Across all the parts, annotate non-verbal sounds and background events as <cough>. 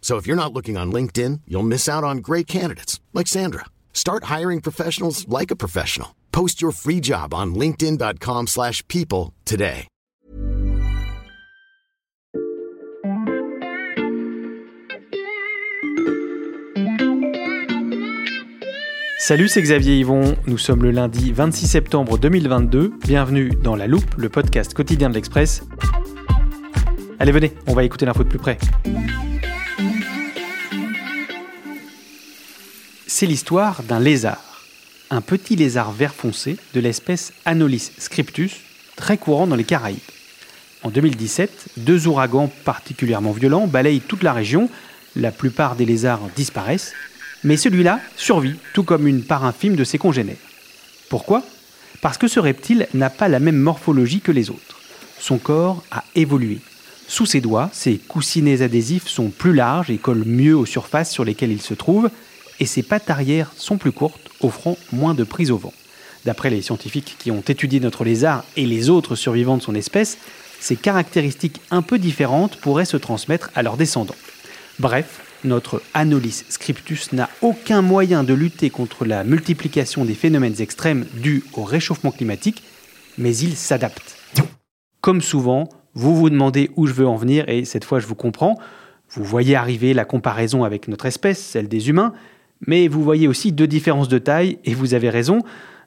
So if you're not looking on LinkedIn, you'll miss out on great candidates like Sandra. Start hiring professionals like a professional. Post your free job on linkedin.com/people today. Salut, c'est Xavier Yvon. Nous sommes le lundi 26 septembre 2022. Bienvenue dans La Loupe, le podcast quotidien de l'Express. Allez, venez, on va écouter l'info de plus près. C'est l'histoire d'un lézard. Un petit lézard vert foncé de l'espèce Anolis scriptus, très courant dans les Caraïbes. En 2017, deux ouragans particulièrement violents balayent toute la région. La plupart des lézards disparaissent, mais celui-là survit, tout comme une part infime de ses congénères. Pourquoi? Parce que ce reptile n'a pas la même morphologie que les autres. Son corps a évolué. Sous ses doigts, ses coussinets adhésifs sont plus larges et collent mieux aux surfaces sur lesquelles il se trouve, et ses pattes arrière sont plus courtes, offrant moins de prise au vent. D'après les scientifiques qui ont étudié notre lézard et les autres survivants de son espèce, ces caractéristiques un peu différentes pourraient se transmettre à leurs descendants. Bref, notre Anolis scriptus n'a aucun moyen de lutter contre la multiplication des phénomènes extrêmes dus au réchauffement climatique, mais il s'adapte. Comme souvent, vous vous demandez où je veux en venir et cette fois je vous comprends. Vous voyez arriver la comparaison avec notre espèce, celle des humains, mais vous voyez aussi deux différences de taille et vous avez raison.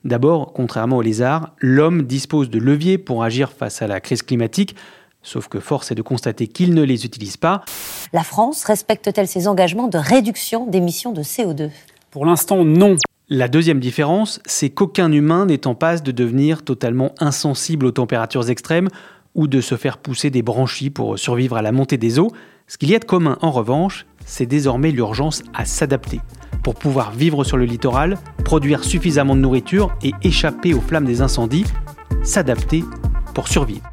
D'abord, contrairement aux lézards, l'homme dispose de leviers pour agir face à la crise climatique, sauf que force est de constater qu'il ne les utilise pas. La France respecte-t-elle ses engagements de réduction d'émissions de CO2 Pour l'instant, non. La deuxième différence, c'est qu'aucun humain n'est en passe de devenir totalement insensible aux températures extrêmes ou de se faire pousser des branchies pour survivre à la montée des eaux. Ce qu'il y a de commun, en revanche, c'est désormais l'urgence à s'adapter pour pouvoir vivre sur le littoral, produire suffisamment de nourriture et échapper aux flammes des incendies, s'adapter pour survivre.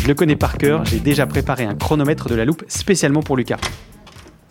Je le connais par cœur, j'ai déjà préparé un chronomètre de la loupe spécialement pour Lucas.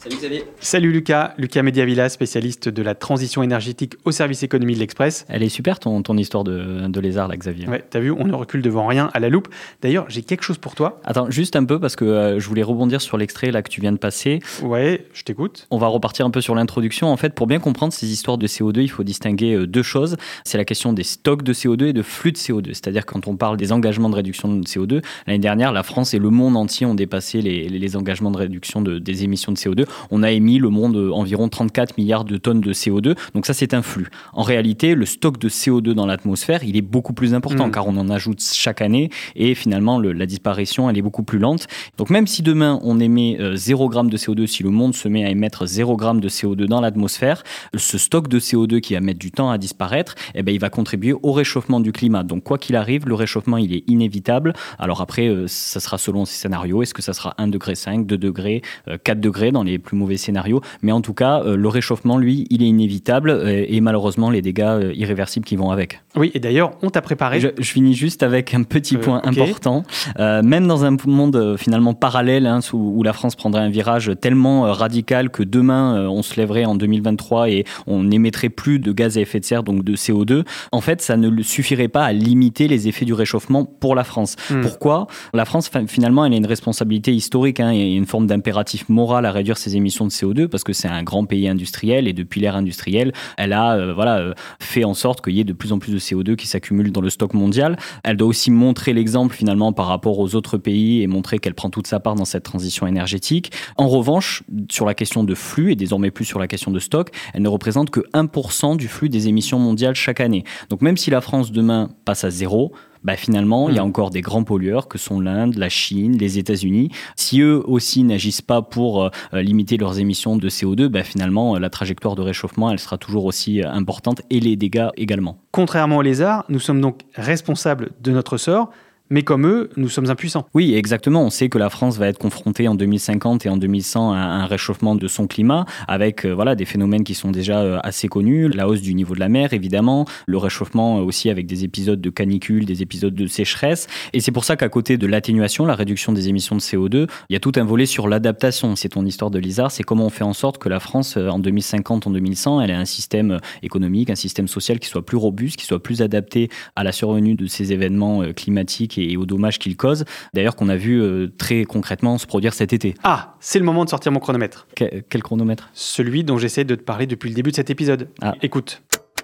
Salut Xavier. Salut Lucas, Lucas Mediavilla, spécialiste de la transition énergétique au service économie de l'Express. Elle est super ton, ton histoire de, de lézard là Xavier. Ouais, t'as vu, on ne recule devant rien à la loupe. D'ailleurs, j'ai quelque chose pour toi. Attends, juste un peu parce que euh, je voulais rebondir sur l'extrait là que tu viens de passer. Ouais, je t'écoute. On va repartir un peu sur l'introduction. En fait, pour bien comprendre ces histoires de CO2, il faut distinguer euh, deux choses. C'est la question des stocks de CO2 et de flux de CO2. C'est-à-dire quand on parle des engagements de réduction de CO2, l'année dernière, la France et le monde entier ont dépassé les, les engagements de réduction de, des émissions de CO2. On a émis le monde euh, environ 34 milliards de tonnes de CO2. Donc ça, c'est un flux. En réalité, le stock de CO2 dans l'atmosphère, il est beaucoup plus important Mm. car on en ajoute chaque année et finalement, le- la disparition, elle est beaucoup plus lente. Donc même si demain, on émet euh, 0 g de CO2, si le monde se met à émettre 0 g de CO2 dans l'atmosphère, ce stock de CO2 qui va mettre du temps à disparaître, eh ben, il va contribuer au réchauffement du climat. Donc quoi qu'il arrive, le réchauffement, il est inévitable. Alors après, euh, ça sera selon ces scénarios. Est-ce que ça sera 1 degré 5, 2 degrés, euh, 4 degrés dans les plus mauvais scénarios Mais en tout cas, euh, le réchauffement, lui, il est inévitable euh, et malheureusement, les dégâts euh, irréversibles qui vont avec. Oui, et d'ailleurs, on t'a préparé. Je, je finis juste avec un petit point important. Même dans un monde finalement parallèle, hein, sous- où la France prendrait un virage tellement radical que demain on se lèverait en 2023 et on n'émettrait plus de gaz à effet de serre, donc de CO2, en fait ça ne suffirait pas à limiter les effets du réchauffement pour la France. Hmm. Pourquoi? La France, fin- finalement, elle a une responsabilité historique hein, et une forme d'impératif moral à réduire ses émissions de CO2 parce que c'est un grand pays industriel et depuis l'ère industrielle, elle a euh, voilà, euh, fait en sorte qu'il y ait de plus en plus de CO2 qui s'accumule dans le stock mondial. Elle doit aussi montrer l'exemple finalement par rapport aux autres pays et montrer qu'elle prend toute sa part dans cette transition énergétique. En revanche, sur la question de flux et désormais plus sur la question de stock, elle ne représente que 1% du flux des émissions mondiales chaque année. Donc même si la France demain passe à zéro, bah finalement, il y a hmm. encore des grands pollueurs que sont l'Inde, la Chine, les États-Unis. Si eux aussi n'agissent pas pour euh, limiter leurs émissions de CO2, bah finalement, la trajectoire de réchauffement, elle sera toujours aussi euh, importante et les dégâts également. Contrairement aux lézards, nous sommes donc responsables de notre sort mais comme eux, nous sommes impuissants. Oui, exactement. On sait que la France va être confrontée en 2050 et en 2100 à un réchauffement de son climat, avec euh, voilà des phénomènes qui sont déjà euh, assez connus, la hausse du niveau de la mer, évidemment, le réchauffement euh, aussi avec des épisodes de canicule, des épisodes de sécheresse. Et c'est pour ça qu'à côté de l'atténuation, la réduction des émissions de CO2, il y a tout un volet sur l'adaptation. C'est ton histoire de Lizard, c'est comment on fait en sorte que la France, en 2050, en 2100, elle ait un système économique, un système social qui soit plus robuste, qui soit plus adapté à la survenue de ces événements climatiques et aux dommages qu'il cause. D'ailleurs, qu'on a vu euh, très concrètement se produire cet été. Ah, c'est le moment de sortir mon chronomètre. quel chronomètre? Celui dont j'essaie de te parler depuis le début de cet épisode. Ah. Écoute.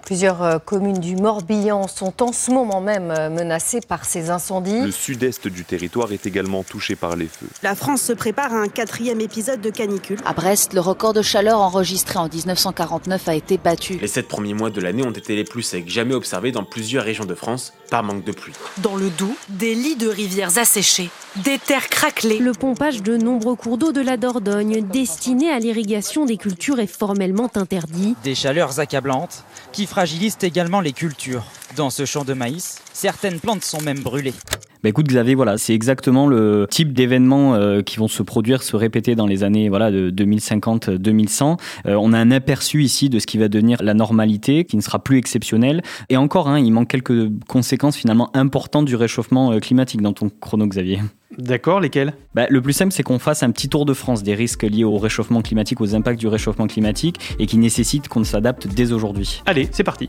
Plusieurs euh, communes du Morbihan sont en ce moment même euh, menacées par ces incendies. Le sud-est du territoire est également touché par les feux. La France se prépare à un quatrième épisode de canicule. À Brest, le record de chaleur enregistré en 1949 a été battu. Les sept premiers mois de l'année ont été les plus secs jamais observés dans plusieurs régions de France par manque de pluie. Dans le Doubs, des lits de rivières asséchés, des terres craquelées. Le pompage de nombreux cours d'eau de la Dordogne destinés à l'irrigation des cultures est formellement interdit. Des chaleurs accablantes qui fragilisent également les cultures. Dans ce champ de maïs, certaines plantes sont même brûlées. Bah écoute Xavier, voilà, c'est exactement le type d'événements euh, qui vont se produire, se répéter dans les années voilà de 2050-2100. Euh, on a un aperçu ici de ce qui va devenir la normalité, qui ne sera plus exceptionnel. Et encore, hein, il manque quelques conséquences finalement importantes du réchauffement euh, climatique dans ton chrono, Xavier. D'accord, lesquels bah, Le plus simple, c'est qu'on fasse un petit tour de France des risques liés au réchauffement climatique, aux impacts du réchauffement climatique, et qui nécessitent qu'on s'adapte dès aujourd'hui. Allez, c'est parti.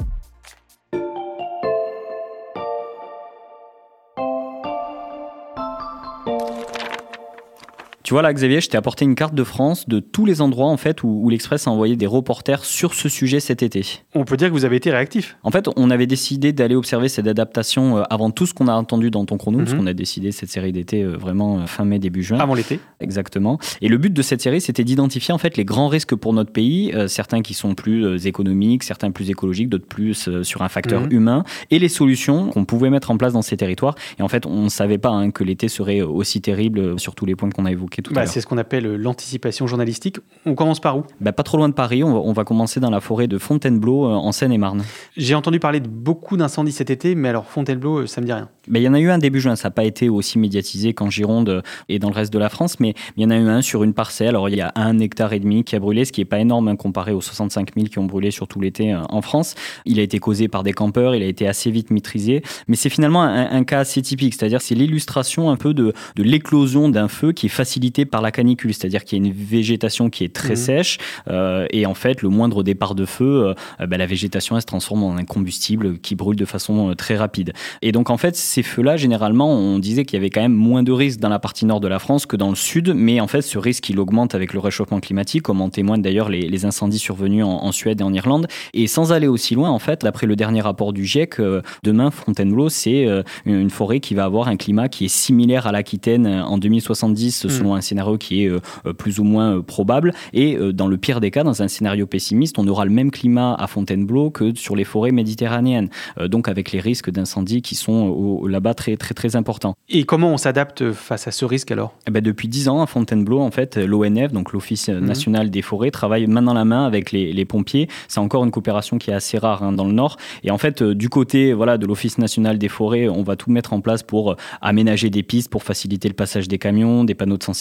Tu vois là, Xavier, je t'ai apporté une carte de France de tous les endroits en fait où, l'Express a envoyé des reporters sur ce sujet cet été. On peut dire que vous avez été réactif. En fait, on avait décidé d'aller observer cette adaptation euh, avant tout ce qu'on a entendu dans ton chrono, parce mhm. qu'on a décidé cette série d'été euh, vraiment euh, fin mai début juin. Avant l'été. Exactement. Et le but de cette série, c'était d'identifier en fait les grands risques pour notre pays, certains qui sont plus économiques, certains plus écologiques, d'autres plus sur un facteur mhm. humain, et les solutions qu'on pouvait mettre en place dans ces territoires. Et en fait, on ne savait pas hein, que l'été serait aussi terrible sur tous les points qu'on a évoqués bah, c'est ce qu'on appelle l'anticipation journalistique. On commence par où? Bah, Pas trop loin de Paris. On va, commencer dans la forêt de Fontainebleau, euh, en Seine-et-Marne. J'ai entendu parler de beaucoup d'incendies cet été, mais alors Fontainebleau, euh, ça me dit rien. Il y en a eu un début juin. Ça n'a pas été aussi médiatisé qu'en Gironde et dans le reste de la France, mais il y en a eu un sur une parcelle. Alors il y a un hectare et demi qui a brûlé, ce qui n'est pas énorme hein, comparé aux 65 000 qui ont brûlé sur tout l'été euh, en France. Il a été causé par des campeurs, il a été assez vite maîtrisé, mais c'est finalement un, cas assez typique. C'est-à-dire c'est l'illustration un peu de, de l'éclosion d'un feu qui est facilité par la canicule, c'est-à-dire qu'il y a une végétation qui est très mmh. sèche euh, et en fait le moindre départ de feu, euh, bah, la végétation elle se transforme en un combustible qui brûle de façon euh, très rapide. Et donc en fait ces feux-là généralement on disait qu'il y avait quand même moins de risques dans la partie nord de la France que dans le sud, mais en fait ce risque il augmente avec le réchauffement climatique, comme en témoignent d'ailleurs les, incendies survenus en, Suède et en Irlande. Et sans aller aussi loin en fait, d'après le dernier rapport du GIEC, demain Fontainebleau c'est une forêt qui va avoir un climat qui est similaire à l'Aquitaine en 2070 mmh. selon un scénario qui est euh, plus ou moins euh, probable. Et euh, dans le pire des cas, dans un scénario pessimiste, on aura le même climat à Fontainebleau que sur les forêts méditerranéennes. donc avec les risques d'incendie qui sont là-bas très très très importants. Et comment on s'adapte face à ce risque alors? Eh ben Depuis 10 ans à Fontainebleau, en fait, l'ONF, donc l'Office mhm. national des forêts, travaille main dans la main avec les, les pompiers. C'est encore une coopération qui est assez rare hein, dans le Nord. Et en fait, du côté voilà, de l'Office national des forêts, on va tout mettre en place pour aménager des pistes, pour faciliter le passage des camions, des panneaux de sensibilisation.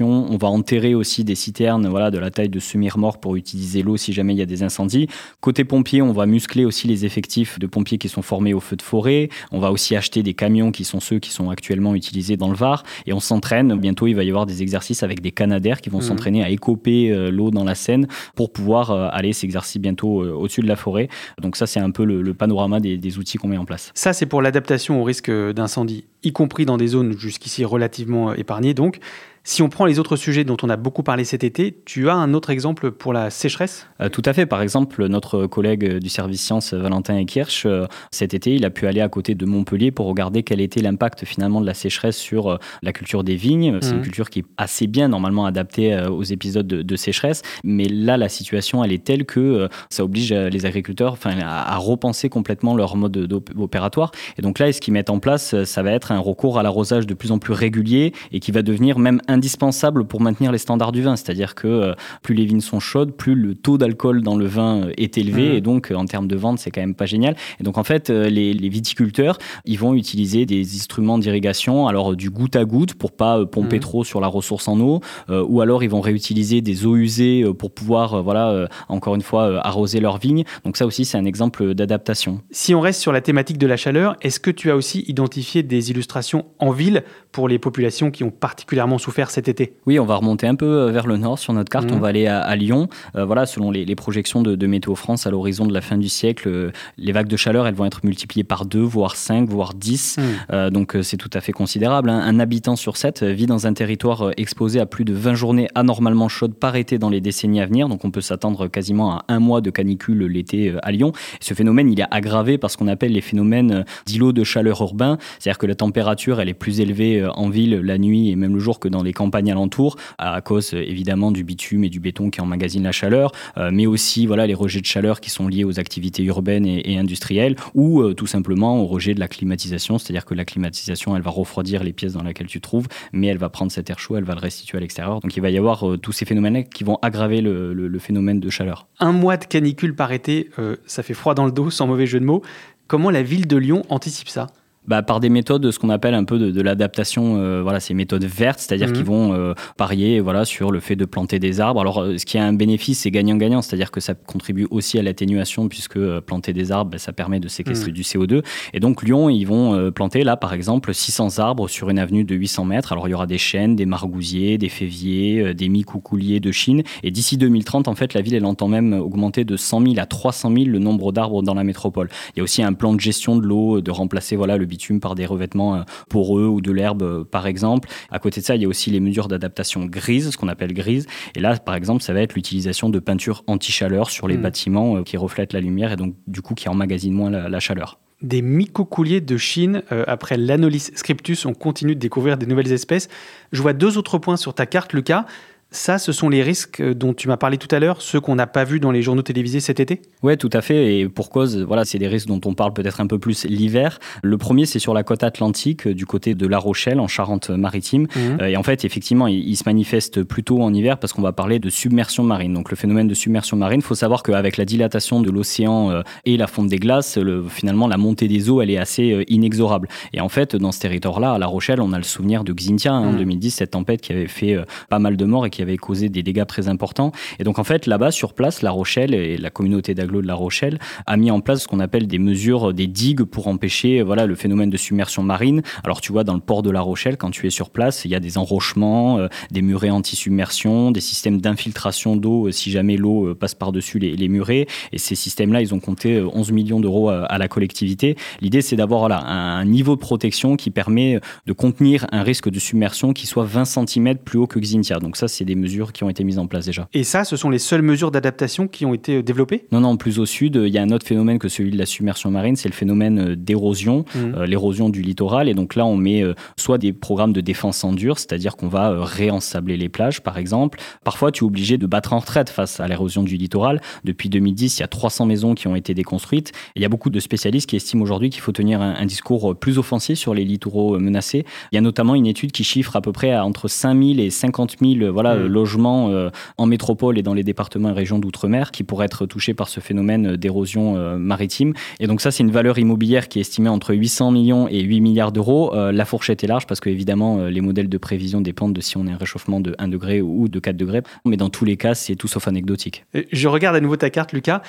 On va enterrer aussi des citernes voilà, de la taille de semi-remorques pour utiliser l'eau si jamais il y a des incendies. Côté pompiers, on va muscler aussi les effectifs de pompiers qui sont formés au feu de forêt. On va aussi acheter des camions qui sont ceux qui sont actuellement utilisés dans le Var. Et on s'entraîne. Bientôt, il va y avoir des exercices avec des canadaires qui vont mmh. s'entraîner à écoper euh, l'eau dans la Seine pour pouvoir euh, aller s'exercer bientôt euh, au-dessus de la forêt. Donc ça, c'est un peu le, panorama des, des outils qu'on met en place. Ça, c'est pour l'adaptation au risque d'incendie, y compris dans des zones jusqu'ici relativement épargnées. Donc, Si on prend les autres sujets dont on a beaucoup parlé cet été, tu as un autre exemple pour la sécheresse? Euh, Tout à fait. Par exemple, notre collègue du service sciences, Valentin Ekirch, euh, cet été, il a pu aller à côté de Montpellier pour regarder quel était l'impact finalement de la sécheresse sur euh, la culture des vignes. C'est une Mhm. culture qui est assez bien normalement adaptée aux épisodes de, de sécheresse. Mais là, la situation, elle est telle que ça oblige les agriculteurs enfin, à, à repenser complètement leur mode d'op- opératoire. Et donc là, ce qu'ils mettent en place, ça va être un recours à l'arrosage de plus en plus régulier et qui va devenir même indispensable pour maintenir les standards du vin. C'est-à-dire que euh, plus les vignes sont chaudes, plus le taux d'alcool dans le vin euh, est élevé Mhm. et donc euh, en termes de vente, c'est quand même pas génial. Et donc en fait, les, les viticulteurs, ils vont utiliser des instruments d'irrigation, alors du goutte à goutte pour pas pomper Mhm. trop sur la ressource en eau, euh, ou alors ils vont réutiliser des eaux usées pour pouvoir, euh, voilà, encore une fois, arroser leurs vignes. Donc ça aussi, c'est un exemple d'adaptation. Si on reste sur la thématique de la chaleur, est-ce que tu as aussi identifié des illustrations en ville pour les populations qui ont particulièrement souffert cet été Oui, on va remonter un peu euh, vers le nord sur notre carte. On va aller à, à Lyon. Euh, voilà, selon les, les projections de, de Météo France à l'horizon de la fin du siècle, euh, les vagues de chaleur, elles vont être multipliées par 2, voire 5, voire 10. Mhm. Euh, donc c'est tout à fait considérable. hein. Un habitant sur 7 vit dans un territoire exposé à plus de 20 journées anormalement chaudes par été dans les décennies à venir. Donc on peut s'attendre quasiment à un mois de canicule l'été à Lyon. Et ce phénomène, il est aggravé par ce qu'on appelle les phénomènes d'îlots de chaleur urbain. C'est-à-dire que la température, elle est plus élevée en ville la nuit et même le jour que dans les campagnes alentours, à cause euh, évidemment du bitume et du béton qui emmagasinent la chaleur, euh, mais aussi voilà les rejets de chaleur qui sont liés aux activités urbaines et, industrielles, ou euh, tout simplement au rejet de la climatisation, c'est-à-dire que la climatisation, elle va refroidir les pièces dans lesquelles tu te trouves, mais elle va prendre cet air chaud, elle va le restituer à l'extérieur. Donc il va y avoir tous ces phénomènes qui vont aggraver le, phénomène de chaleur. Un mois de canicule par été, ça fait froid dans le dos, sans mauvais jeu de mots. Comment la ville de Lyon anticipe ça? Bah, par des méthodes, ce qu'on appelle un peu de, de l'adaptation, euh, voilà, ces méthodes vertes, c'est-à-dire Mhm. qu'ils vont euh, parier, voilà, sur le fait de planter des arbres. Alors, euh, ce qui a un bénéfice, c'est gagnant-gagnant, c'est-à-dire que ça contribue aussi à l'atténuation, puisque euh, planter des arbres, bah, ça permet de séquestrer Mhm. du CO2. Et donc, Lyon, ils vont planter là, par exemple, 600 arbres sur une avenue de 800 mètres. Alors, il y aura des chênes, des margousiers, des féviers, des micoucouliers de Chine. Et d'ici 2030, en fait, la ville, elle entend même augmenter de 100 000 à 300 000 le nombre d'arbres dans la métropole. Il y a aussi un plan de gestion de l'eau, de remplacer voilà, le bitume par des revêtements euh, poreux ou de l'herbe, euh, par exemple. À côté de ça, il y a aussi les mesures d'adaptation grises, ce qu'on appelle grises. Et là, par exemple, ça va être l'utilisation de peinture anti-chaleur sur les Mhm. bâtiments euh, qui reflètent la lumière et donc, du coup, qui emmagasinent moins la, la chaleur. Des mycocouliers de Chine, euh, après l'Anolis scriptus, on continue de découvrir des nouvelles espèces. Je vois deux autres points sur ta carte, Lucas. Ça, ce sont les risques euh, dont tu m'as parlé tout à l'heure, ceux qu'on n'a pas vus dans les journaux télévisés cet été? Ouais, tout à fait. Et pour cause, voilà, c'est des risques dont on parle peut-être un peu plus l'hiver. Le premier, c'est sur la côte atlantique, euh, du côté de La Rochelle, en Charente-Maritime. Mhm. Euh, et en fait, effectivement, il, il se manifeste plutôt en hiver parce qu'on va parler de submersion marine. Donc, le phénomène de submersion marine, il faut savoir qu'avec la dilatation de l'océan et la fonte des glaces, le- finalement, la montée des eaux, elle est assez inexorable. Et en fait, dans ce territoire-là, à La Rochelle, on a le souvenir de Xintia hein, en Mhm. 2010, cette tempête qui avait fait pas mal de morts et qui avait causé des dégâts très importants. Et donc, en fait, là-bas, sur place, La Rochelle et la communauté d'agglo de La Rochelle a mis en place ce qu'on appelle des mesures, des digues pour empêcher voilà, le phénomène de submersion marine. Alors, tu vois, dans le port de La Rochelle, quand tu es sur place, il y a des enrochements, euh, des murets anti-submersion, des systèmes d'infiltration d'eau euh, si jamais l'eau euh, passe par-dessus les, les murets. Et ces systèmes-là, ils ont compté euh, 11 millions d'euros à, la collectivité. L'idée, c'est d'avoir voilà, un, niveau de protection qui permet de contenir un risque de submersion qui soit 20 cm plus haut que Xintia. Donc ça, c'est des mesures qui ont été mises en place déjà. Et ça, ce sont les seules mesures d'adaptation qui ont été euh, développées? Non, non, plus au sud, euh, il y a un autre phénomène que celui de la submersion marine, c'est le phénomène euh, d'érosion, euh, l'érosion du littoral. Et donc là, on met euh, soit des programmes de défense en dur, c'est-à-dire qu'on va euh, réensabler les plages, par exemple. Parfois, tu es obligé de battre en retraite face à l'érosion du littoral. Depuis 2010, il y a 300 maisons qui ont été déconstruites. Et il y a beaucoup de spécialistes qui estiment aujourd'hui qu'il faut tenir un, un discours plus offensif sur les littoraux menacés. Il y a notamment une étude qui chiffre à peu près à entre 5000 et 50 000 euh, voilà. Euh, logements euh, en métropole et dans les départements et régions d'outre-mer qui pourraient être touchés par ce phénomène d'érosion euh, maritime. Et donc ça, c'est une valeur immobilière qui est estimée entre 800 millions et 8 milliards d'euros. Euh, la fourchette est large parce que évidemment, euh, les modèles de prévision dépendent de si on a un réchauffement de 1 degré ou de 4 degrés. Mais dans tous les cas, c'est tout sauf anecdotique. Je regarde à nouveau ta carte, Lucas.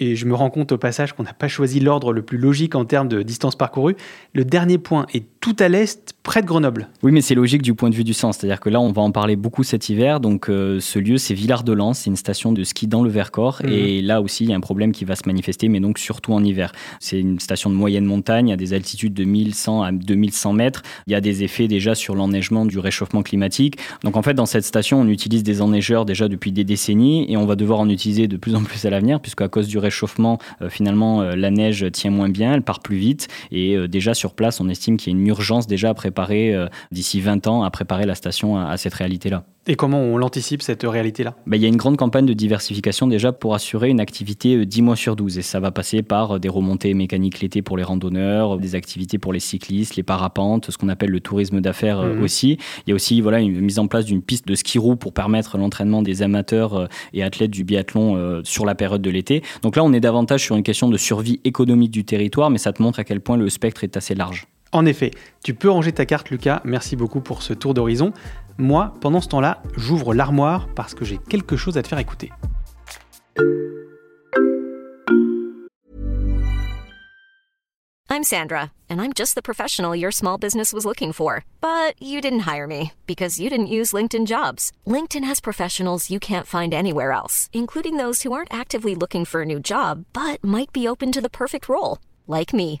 Et je me rends compte au passage qu'on n'a pas choisi l'ordre le plus logique en termes de distance parcourue. Le dernier point est tout à l'est, près de Grenoble. Oui, mais c'est logique du point de vue du sens. C'est-à-dire que là, on va en parler beaucoup cet hiver. Donc, euh, ce lieu, c'est Villard-de-Lans. C'est une station de ski dans le Vercors. Mhm. Et là aussi, il y a un problème qui va se manifester, mais donc surtout en hiver. C'est une station de moyenne montagne, à des altitudes de 1100 à 2100 mètres. Il y a des effets déjà sur l'enneigement du réchauffement climatique. Donc, en fait, dans cette station, on utilise des enneigeurs déjà depuis des décennies et on va devoir en utiliser de plus en plus à l'avenir, puisqu'à cause du réchauffement, euh, finalement, euh, la neige tient moins bien, elle part plus vite. Et euh, déjà sur place, on estime qu'il y a une urgence déjà à préparer, d'ici 20 ans, à préparer la station à- à cette réalité-là. Et comment on l'anticipe, cette réalité-là? Ben, il y a une grande campagne de diversification déjà pour assurer une activité euh, 10 mois sur 12. Et ça va passer par euh, des remontées mécaniques l'été pour les randonneurs, des activités pour les cyclistes, les parapentes, ce qu'on appelle le tourisme d'affaires euh, Mhm. aussi. Il y a aussi voilà, une mise en place d'une piste de ski roue pour permettre l'entraînement des amateurs euh, et athlètes du biathlon euh, sur la période de l'été. Donc là, on est davantage sur une question de survie économique du territoire, mais ça te montre à quel point le spectre est assez large. En effet, tu peux ranger ta carte, Lucas. Merci beaucoup pour ce tour d'horizon. Moi, pendant ce temps-là, j'ouvre l'armoire parce que j'ai quelque chose à te faire écouter. I'm Sandra, and I'm just the professional your small business was looking for. But you didn't hire me because you didn't use LinkedIn jobs. LinkedIn has professionals you can't find anywhere else, including those who aren't actively looking for a new job but might be open to the perfect role, like me.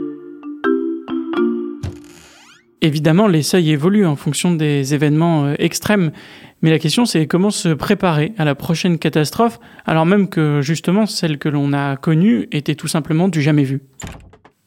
Évidemment, les seuils évoluent en fonction des événements euh, extrêmes, mais la question c'est comment se préparer à la prochaine catastrophe, alors même que justement celle que l'on a connue était tout simplement du jamais vu.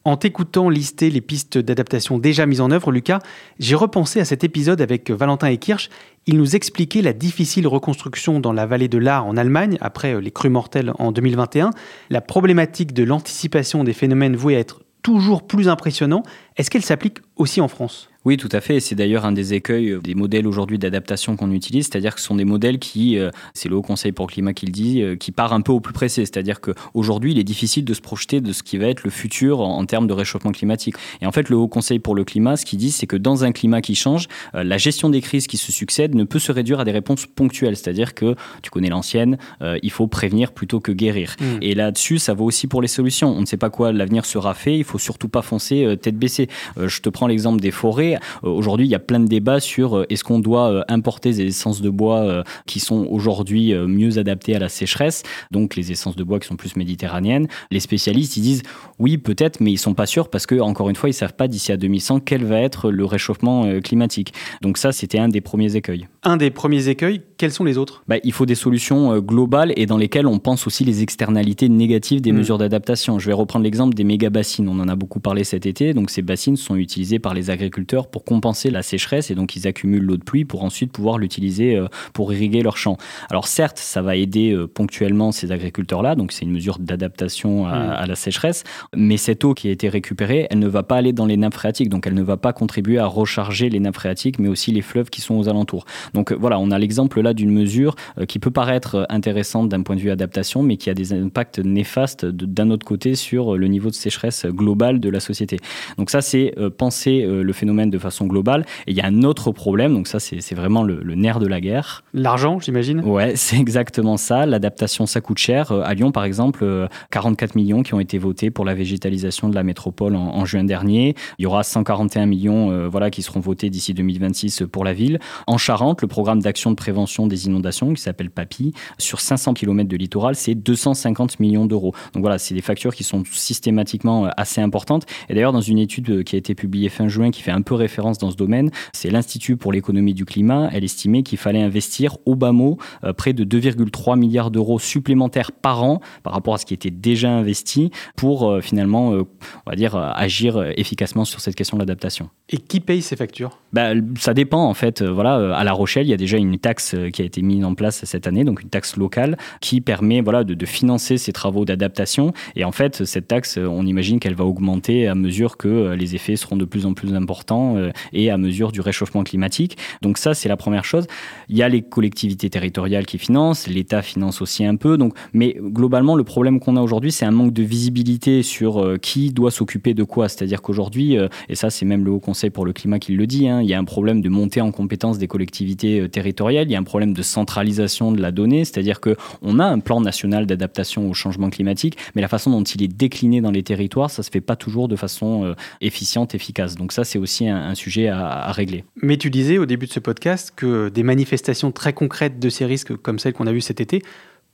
En t'écoutant lister les pistes d'adaptation déjà mises en œuvre, Lucas, j'ai repensé à cet épisode avec Valentin et Kirsch. Il nous expliquait la difficile reconstruction dans la vallée de l'Ar en Allemagne, après les crues mortelles en 2021, la problématique de l'anticipation des phénomènes voués à être toujours plus impressionnants. Est-ce qu'elle s'applique aussi en France? Oui, tout à fait. C'est d'ailleurs un des écueils euh, des modèles aujourd'hui d'adaptation qu'on utilise, c'est-à-dire que ce sont des modèles qui, euh, c'est le Haut Conseil pour le climat qui le dit, euh, qui part un peu au plus pressé. C'est-à-dire qu'aujourd'hui, il est difficile de se projeter de ce qui va être le futur en, termes de réchauffement climatique. Et en fait, le Haut Conseil pour le climat, ce qu'il dit, c'est que dans un climat qui change, la gestion des crises qui se succèdent ne peut se réduire à des réponses ponctuelles. C'est-à-dire que, tu connais l'ancienne, euh, il faut prévenir plutôt que guérir. Mm. Et là-dessus, ça vaut aussi pour les solutions. On ne sait pas quoi l'avenir sera fait, il faut surtout pas foncer euh, tête baissée. Euh, je te prends l'exemple des forêts. Euh, aujourd'hui, il y a plein de débats sur euh, est-ce qu'on doit euh, importer des essences de bois qui sont aujourd'hui mieux adaptées à la sécheresse, donc les essences de bois qui sont plus méditerranéennes. Les spécialistes, ils disent oui, peut-être, mais ils sont pas sûrs parce que, encore une fois, ils savent pas d'ici à 2100 quel va être le réchauffement climatique. Donc ça, c'était un des premiers écueils. Un des premiers écueils, quels sont les autres? Bah, il faut des solutions globales et dans lesquelles on pense aussi les externalités négatives des Mm. mesures d'adaptation. Je vais reprendre l'exemple des méga bassines. On en a beaucoup parlé cet été. Donc ces bassines sont utilisées par les agriculteurs pour compenser la sécheresse et donc ils accumulent l'eau de pluie pour ensuite pouvoir l'utiliser euh, pour irriguer leurs champs. Alors certes, ça va aider euh, ponctuellement ces agriculteurs-là. Donc c'est une mesure d'adaptation à, Mm. à la sécheresse. Mais cette eau qui a été récupérée, elle ne va pas aller dans les nappes phréatiques. Donc elle ne va pas contribuer à recharger les nappes phréatiques, mais aussi les fleuves qui sont aux alentours. Donc euh, voilà, on a l'exemple là d'une mesure qui peut paraître intéressante d'un point de vue adaptation, mais qui a des impacts néfastes d'un autre côté sur le niveau de sécheresse global de la société. Donc ça, c'est penser le phénomène de façon globale. Et il y a un autre problème, donc ça, c'est vraiment le, le nerf de la guerre. L'argent, j'imagine? Ouais, <laughs> c'est exactement ça. L'adaptation, ça coûte cher. Euh, À Lyon, par exemple, euh, 44 millions qui ont été votés pour la végétalisation de la métropole en, en juin dernier. Il y aura 141 millions euh, voilà, qui seront votés d'ici 2026 pour la ville. En Charente, le programme d'action de prévention des inondations, qui s'appelle PAPI, sur 500 km de littoral, c'est 250 millions d'euros. Donc voilà, c'est des factures qui sont systématiquement euh, assez importantes. Et d'ailleurs, dans une étude euh, qui a été publiée fin juin, qui fait un peu référence dans ce domaine, c'est l'Institut pour l'économie du climat. Elle estimait qu'il fallait investir au bas mot euh, près de 2,3 milliards d'euros supplémentaires par an par rapport à ce qui était déjà investi pour euh, finalement, euh, on va dire, agir efficacement sur cette question de l'adaptation. Et qui paye ces factures? Bah, ça dépend en fait. Voilà, à La Rochelle, il y a déjà une taxe qui a été mise en place cette année, donc une taxe locale qui permet voilà de, de financer ces travaux d'adaptation. Et en fait, cette taxe, on imagine qu'elle va augmenter à mesure que les effets seront de plus en plus importants l'environnement et à mesure du réchauffement climatique. Donc ça, c'est la première chose. Il y a les collectivités territoriales qui financent, l'État finance aussi un peu. Donc, mais globalement, le problème qu'on a aujourd'hui, c'est un manque de visibilité sur qui doit s'occuper de quoi. C'est-à-dire qu'aujourd'hui, et ça, c'est même le Haut Conseil pour le climat qui le dit, hein, il y a un problème de montée en compétence des collectivités territoriales. Il y a un problème de centralisation de la donnée, c'est-à-dire que on a un plan national d'adaptation au changement climatique, mais la façon dont il est décliné dans les territoires, ça se fait pas toujours de façon euh, efficiente, efficace. Donc ça, c'est aussi sujet à, régler. Mais tu disais au début de ce podcast que des manifestations très concrètes de ces risques, comme celles qu'on a vues cet été,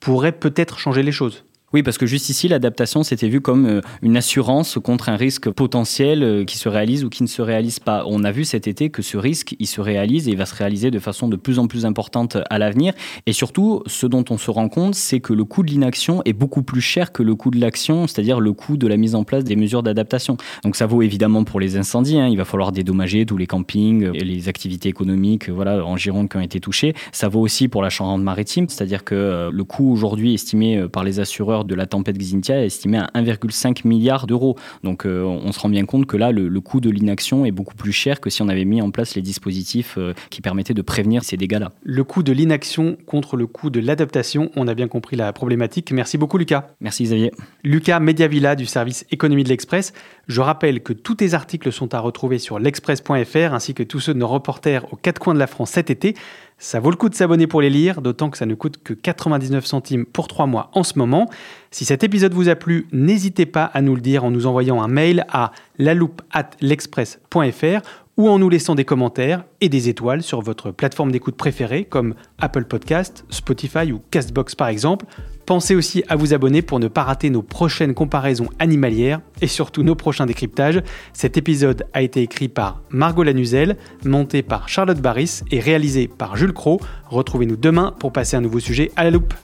pourraient peut-être changer les choses. Oui, parce que juste ici, l'adaptation, c'était vu comme euh, une assurance contre un risque potentiel euh, qui se réalise ou qui ne se réalise pas. On a vu cet été que ce risque, il se réalise et il va se réaliser de façon de plus en plus importante à l'avenir. Et surtout, ce dont on se rend compte, c'est que le coût de l'inaction est beaucoup plus cher que le coût de l'action, c'est-à-dire le coût de la mise en place des mesures d'adaptation. Donc ça vaut évidemment pour les incendies. Hein. Il va falloir dédommager tous les campings, et les activités économiques, voilà, en Gironde qui ont été touchées. Ça vaut aussi pour la Charente-Maritime, c'est-à-dire que euh, le coût aujourd'hui estimé par les assureurs de la tempête Xynthia est estimé à 1,5 milliard d'euros. Donc euh, on se rend bien compte que là, le, coût de l'inaction est beaucoup plus cher que si on avait mis en place les dispositifs euh, qui permettaient de prévenir ces dégâts-là. Le coût de l'inaction contre le coût de l'adaptation, on a bien compris la problématique. Merci beaucoup Lucas. Merci Xavier. Lucas Mediavilla du service économie de l'Express. Je rappelle que tous tes articles sont à retrouver sur l'express.fr ainsi que tous ceux de nos reporters aux quatre coins de la France cet été. Ça vaut le coup de s'abonner pour les lire, d'autant que ça ne coûte que 99 centimes pour 3 mois en ce moment. Si cet épisode vous a plu, n'hésitez pas à nous le dire en nous envoyant un mail à l'express.fr ou en nous laissant des commentaires et des étoiles sur votre plateforme d'écoute préférée comme Apple Podcast, Spotify ou Castbox par exemple. Pensez aussi à vous abonner pour ne pas rater nos prochaines comparaisons animalières et surtout nos prochains décryptages. Cet épisode a été écrit par Margot Lanuzel, monté par Charlotte Barris et réalisé par Jules Cro. Retrouvez-nous demain pour passer un nouveau sujet à la loupe.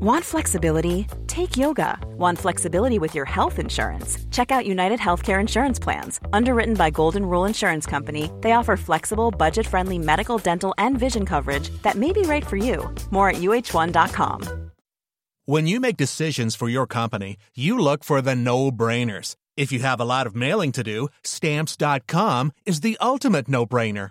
Want flexibility? Take yoga. Want flexibility with your health insurance? Check out United Healthcare Insurance Plans. Underwritten by Golden Rule Insurance Company, they offer flexible, budget friendly medical, dental, and vision coverage that may be right for you. More at uh1.com. When you make decisions for your company, you look for the no brainers. If you have a lot of mailing to do, stamps.com is the ultimate no brainer.